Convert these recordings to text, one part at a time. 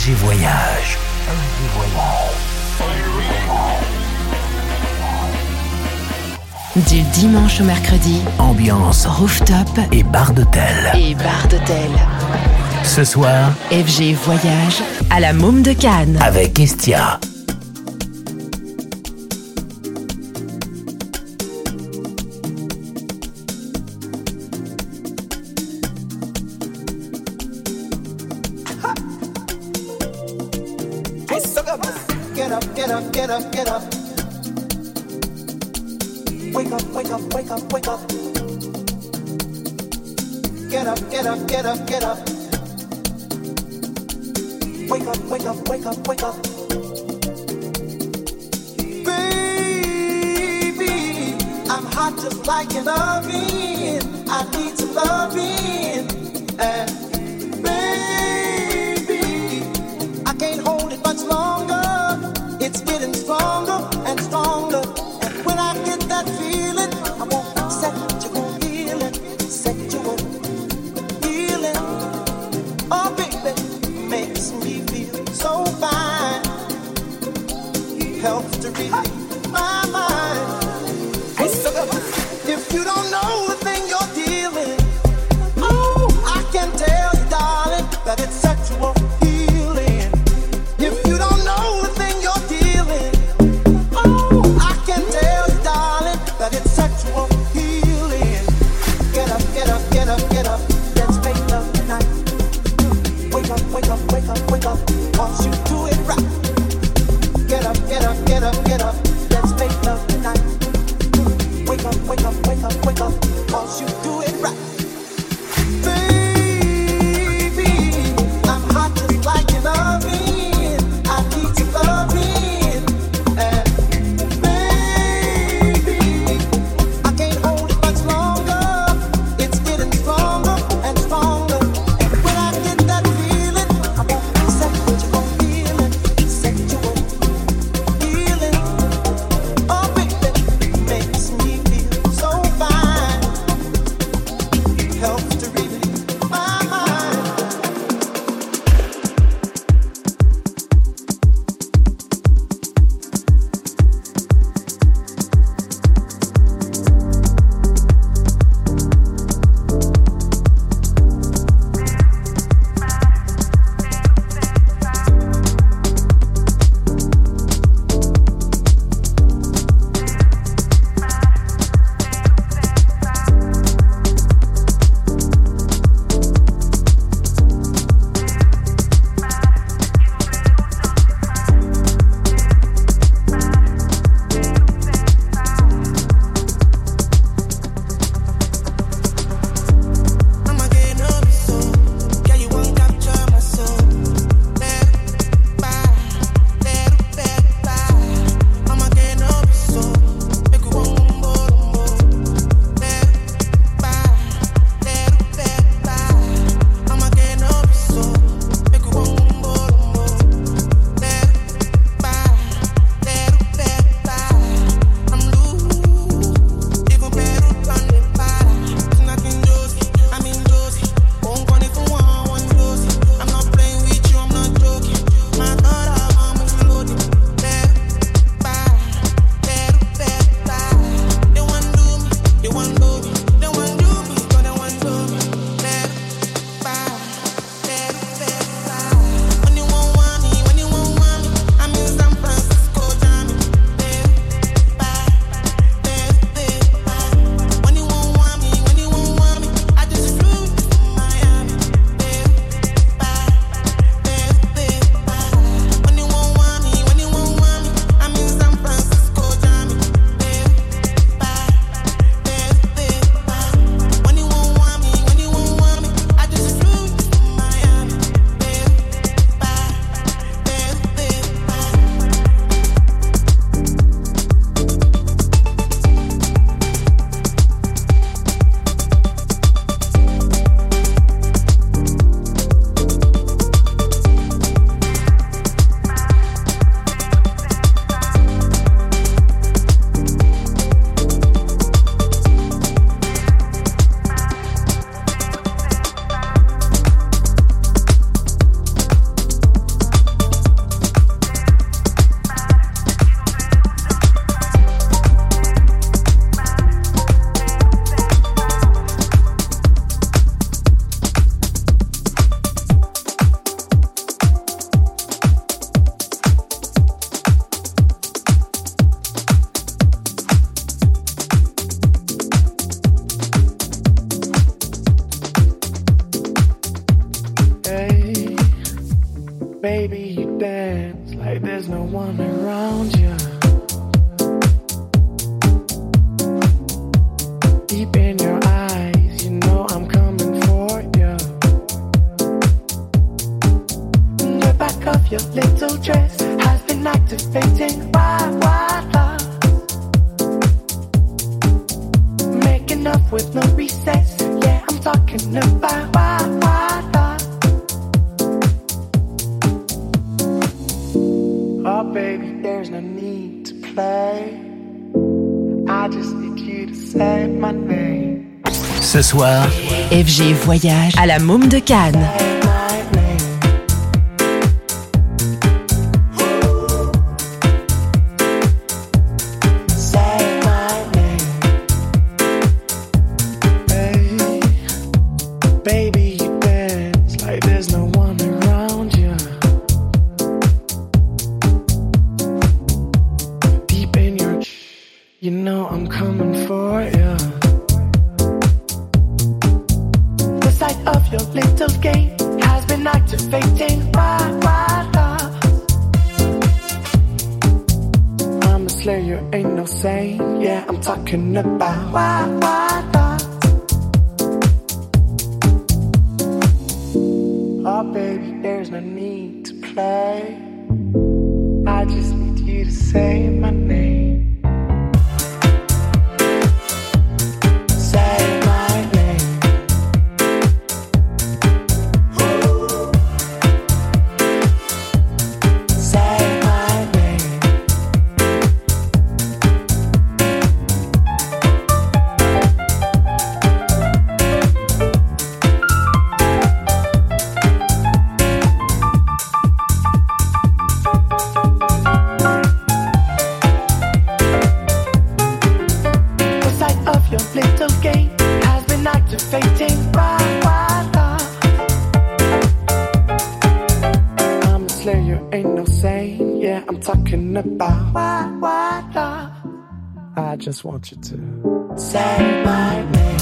FG Voyage. RG Voyage. Du dimanche au mercredi, ambiance rooftop et bar d'hôtel. Et bar d'hôtel. Ce soir, FG Voyage à la Môme de Cannes. Avec Estia. FG Voyage à la Môme de Cannes. just want you to say my name.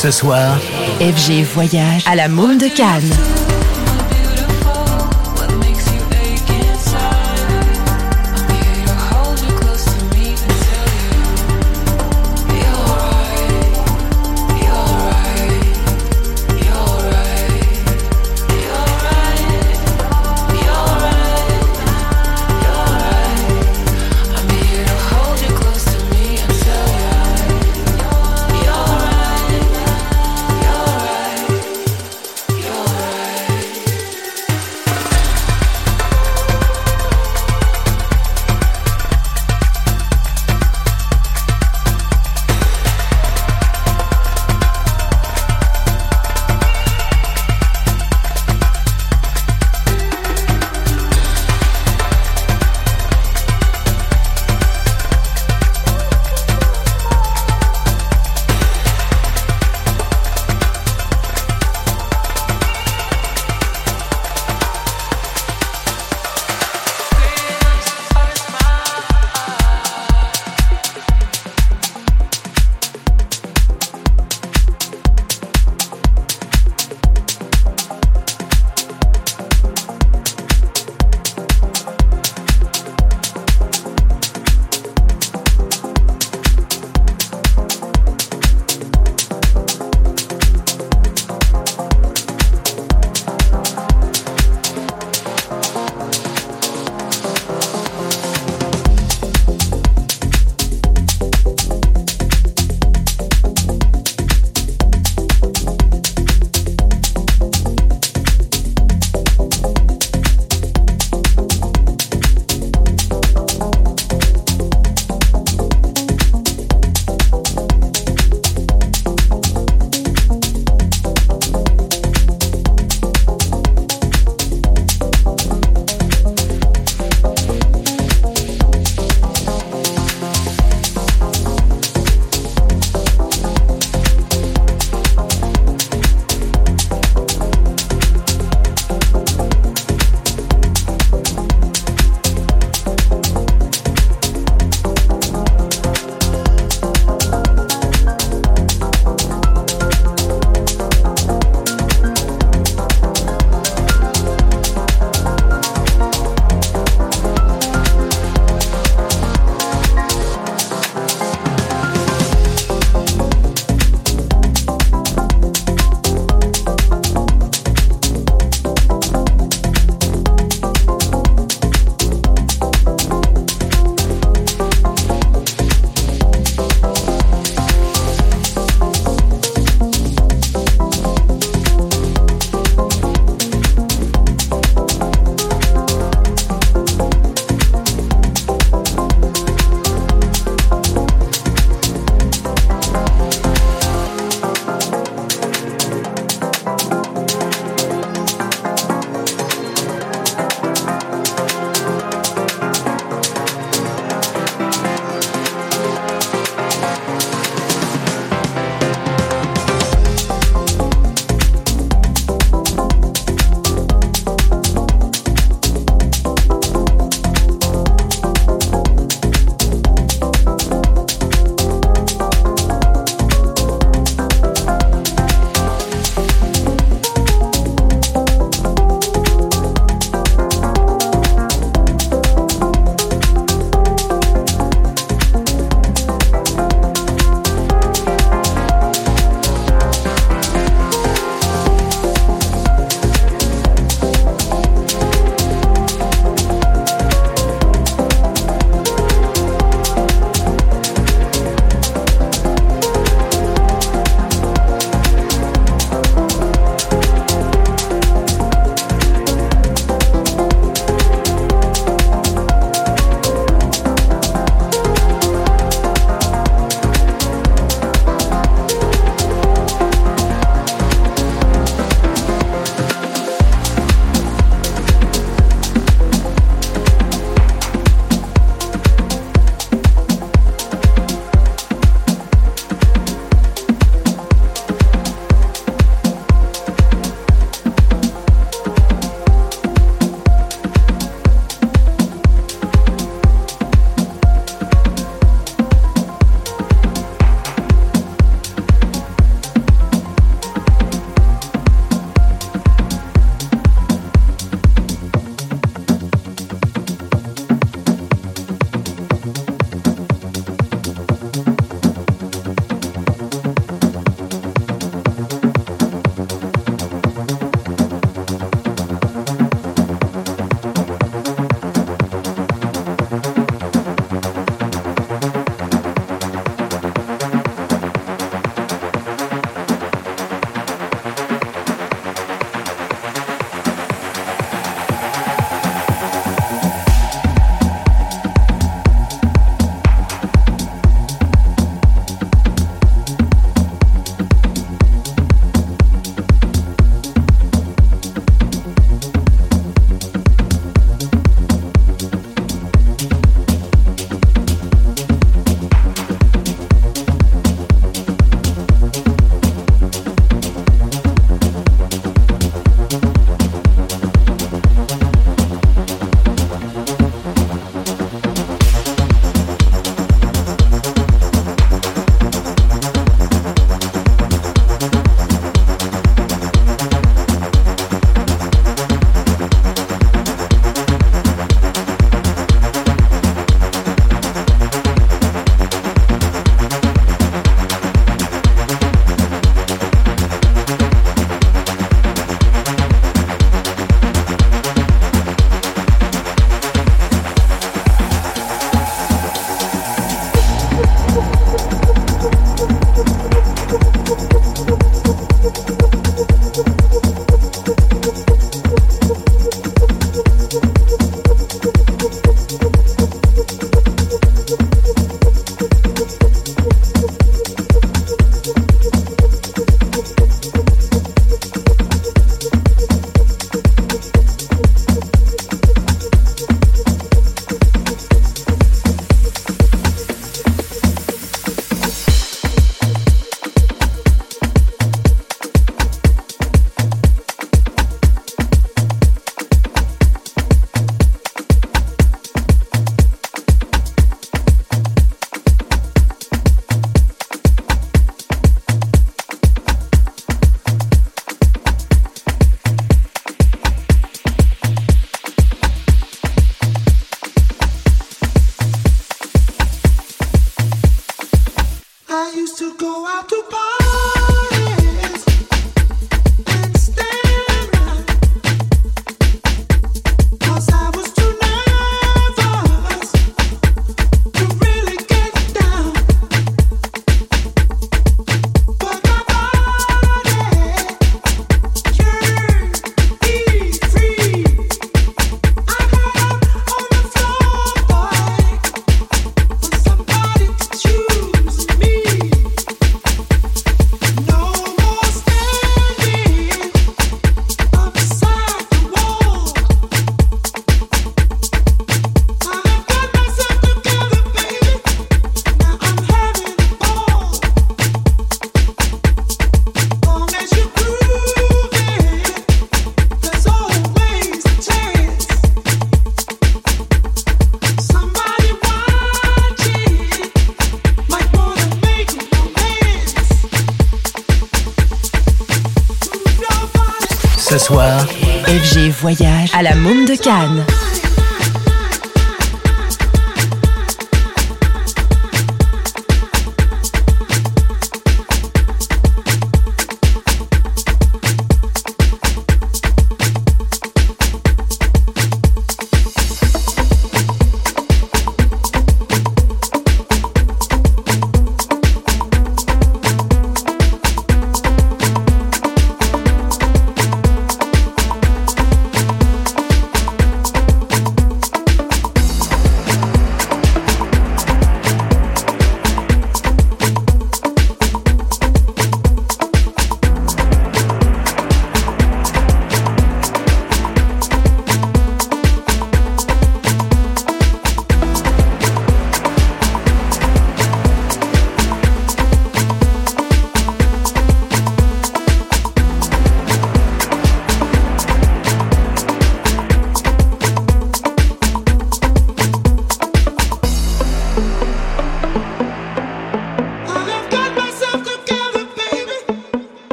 Ce soir, FG Voyage à la Môme de Cannes.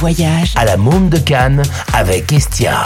Voyage à la Monde de Cannes avec Estia.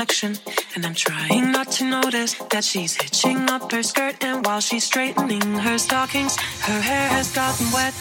reflection, and I'm trying not to notice that she's hitching up her skirt. And while she's straightening her stockings, her hair has gotten wet.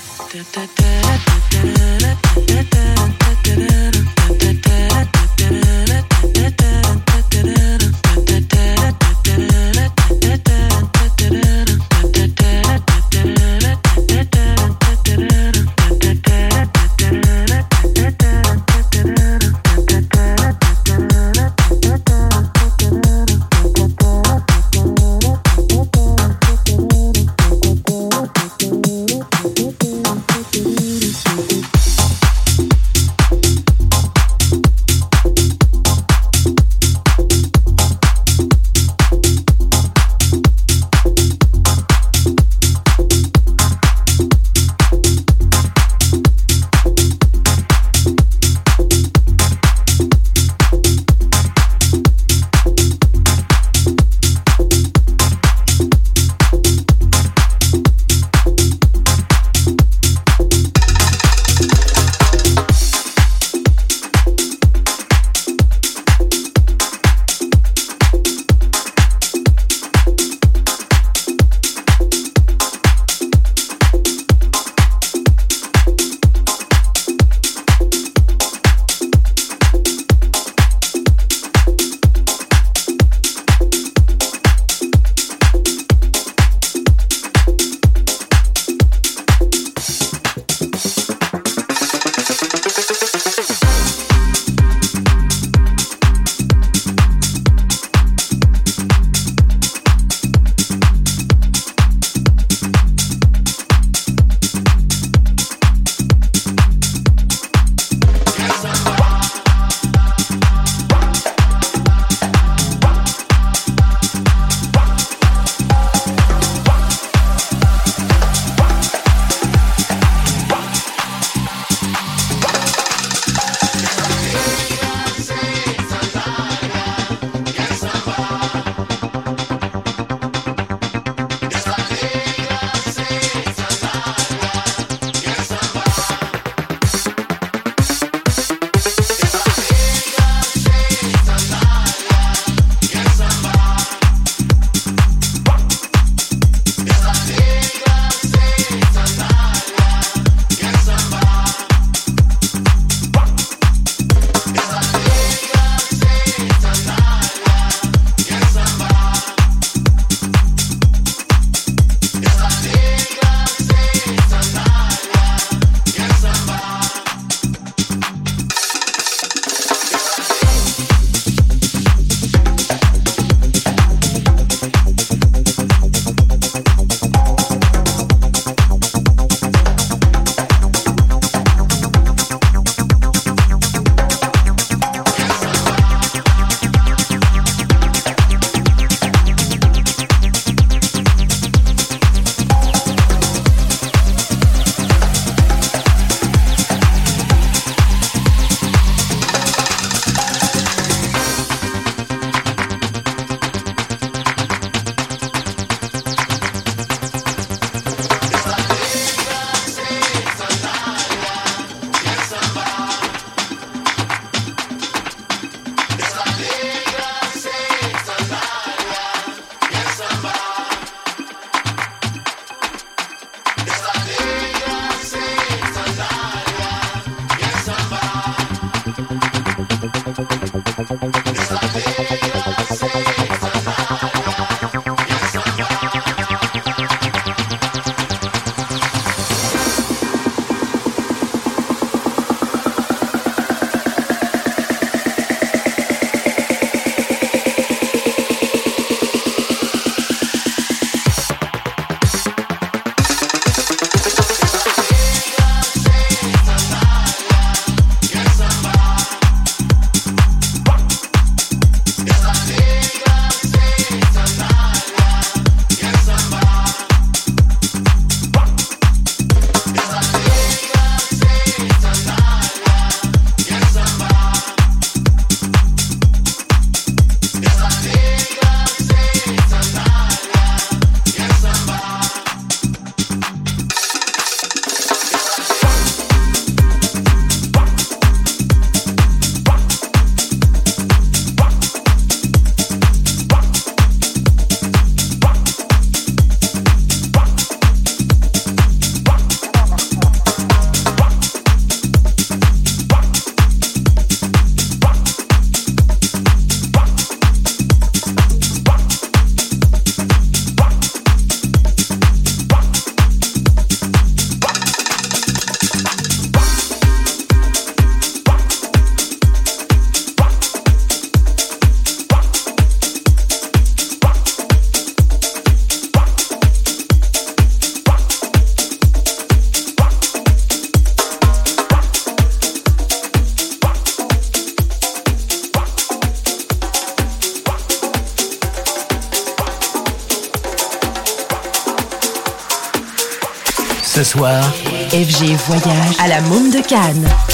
Cannes.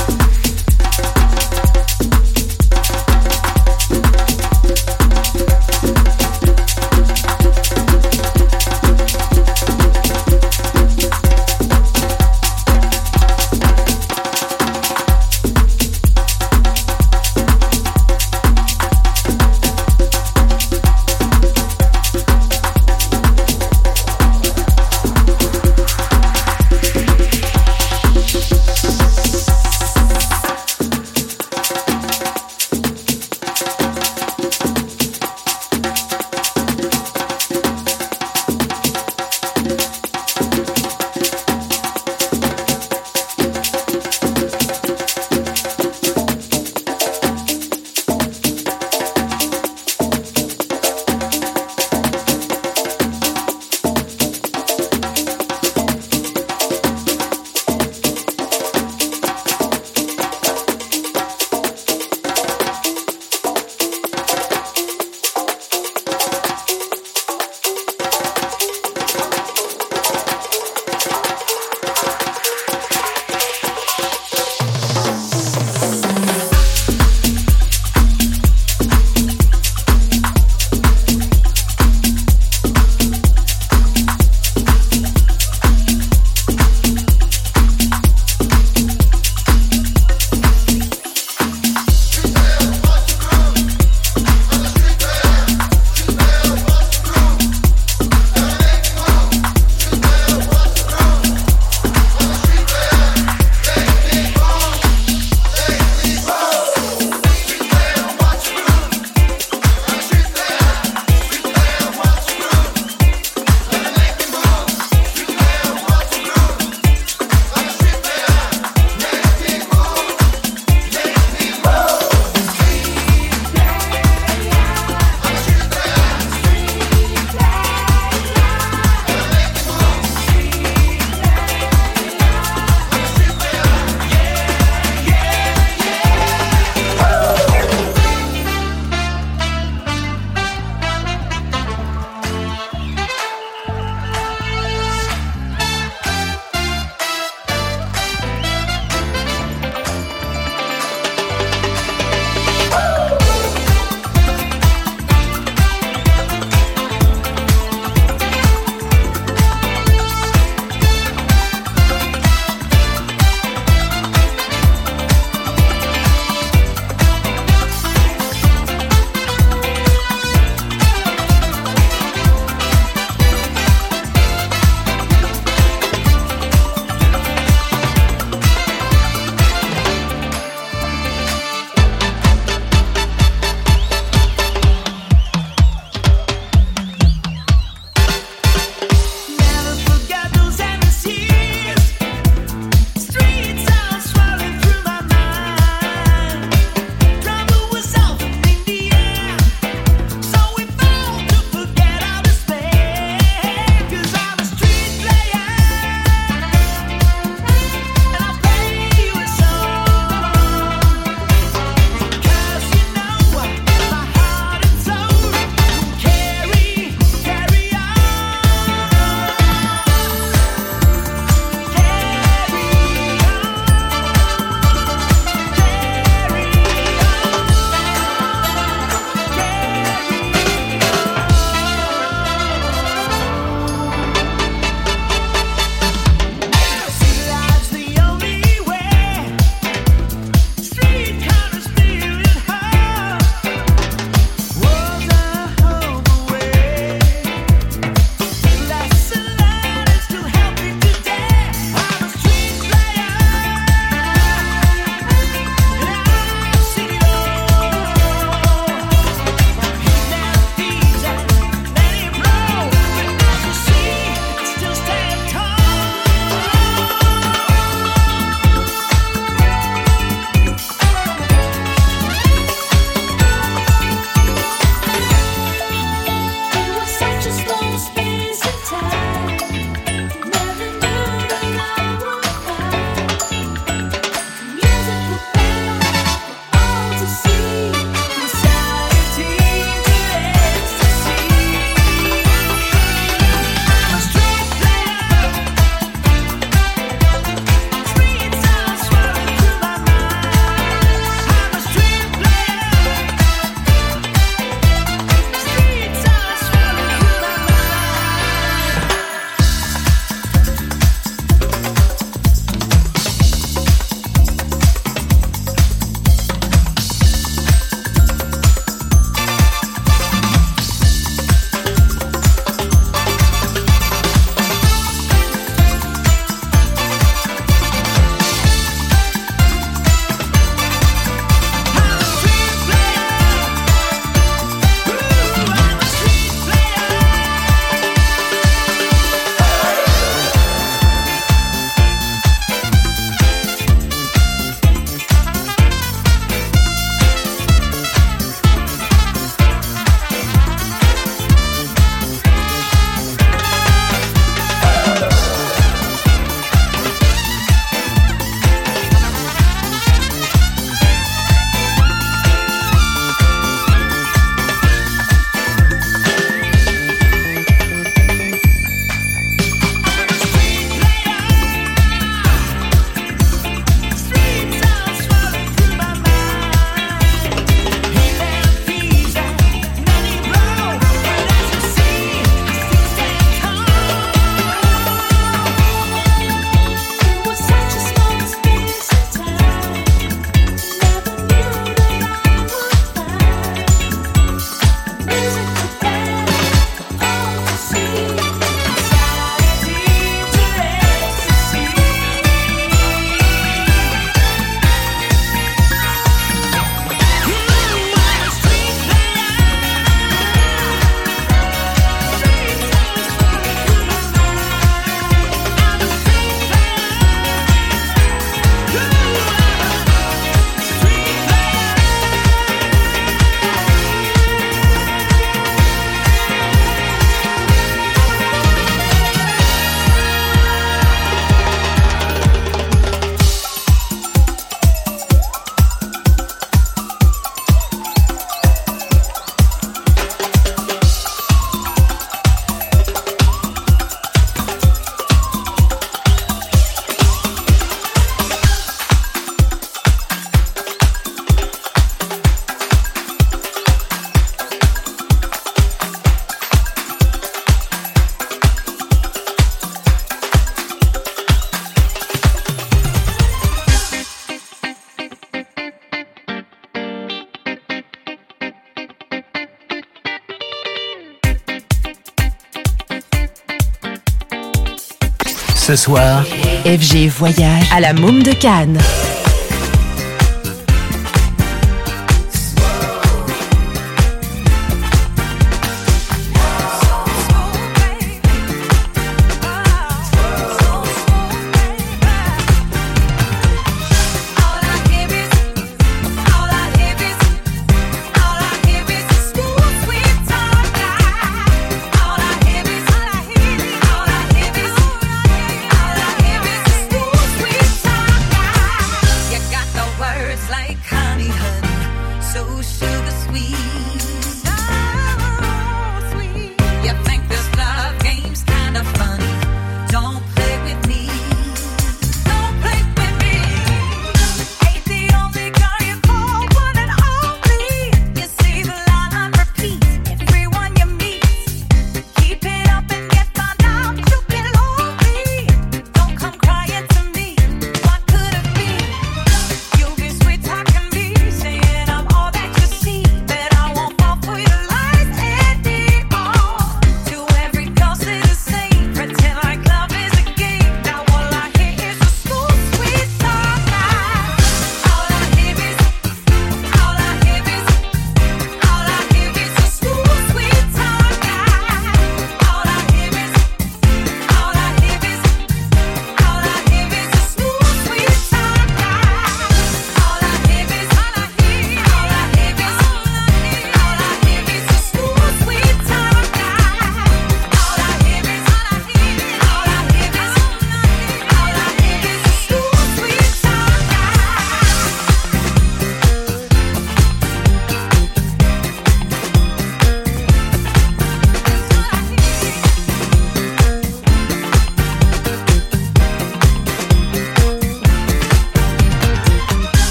Ce soir, FG Voyage à la Môme de Cannes.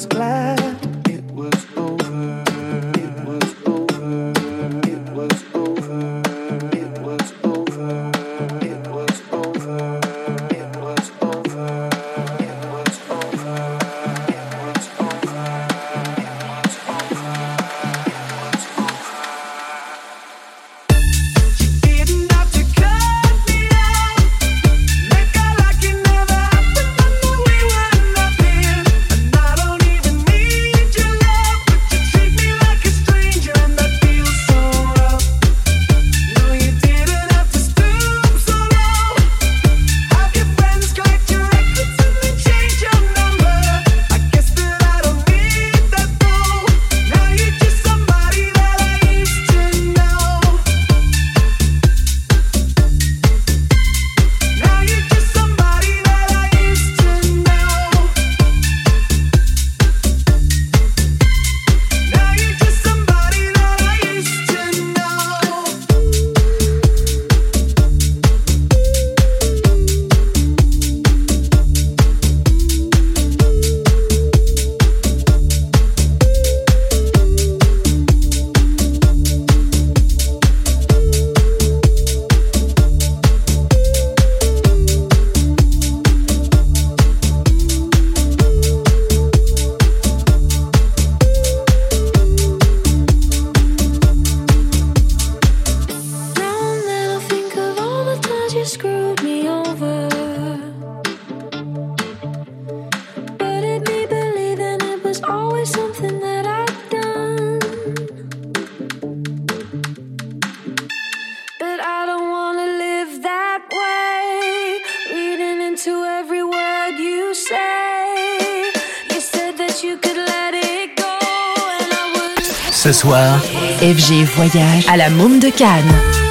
was glad. Ce soir, FG Voyage à la Môme de Cannes.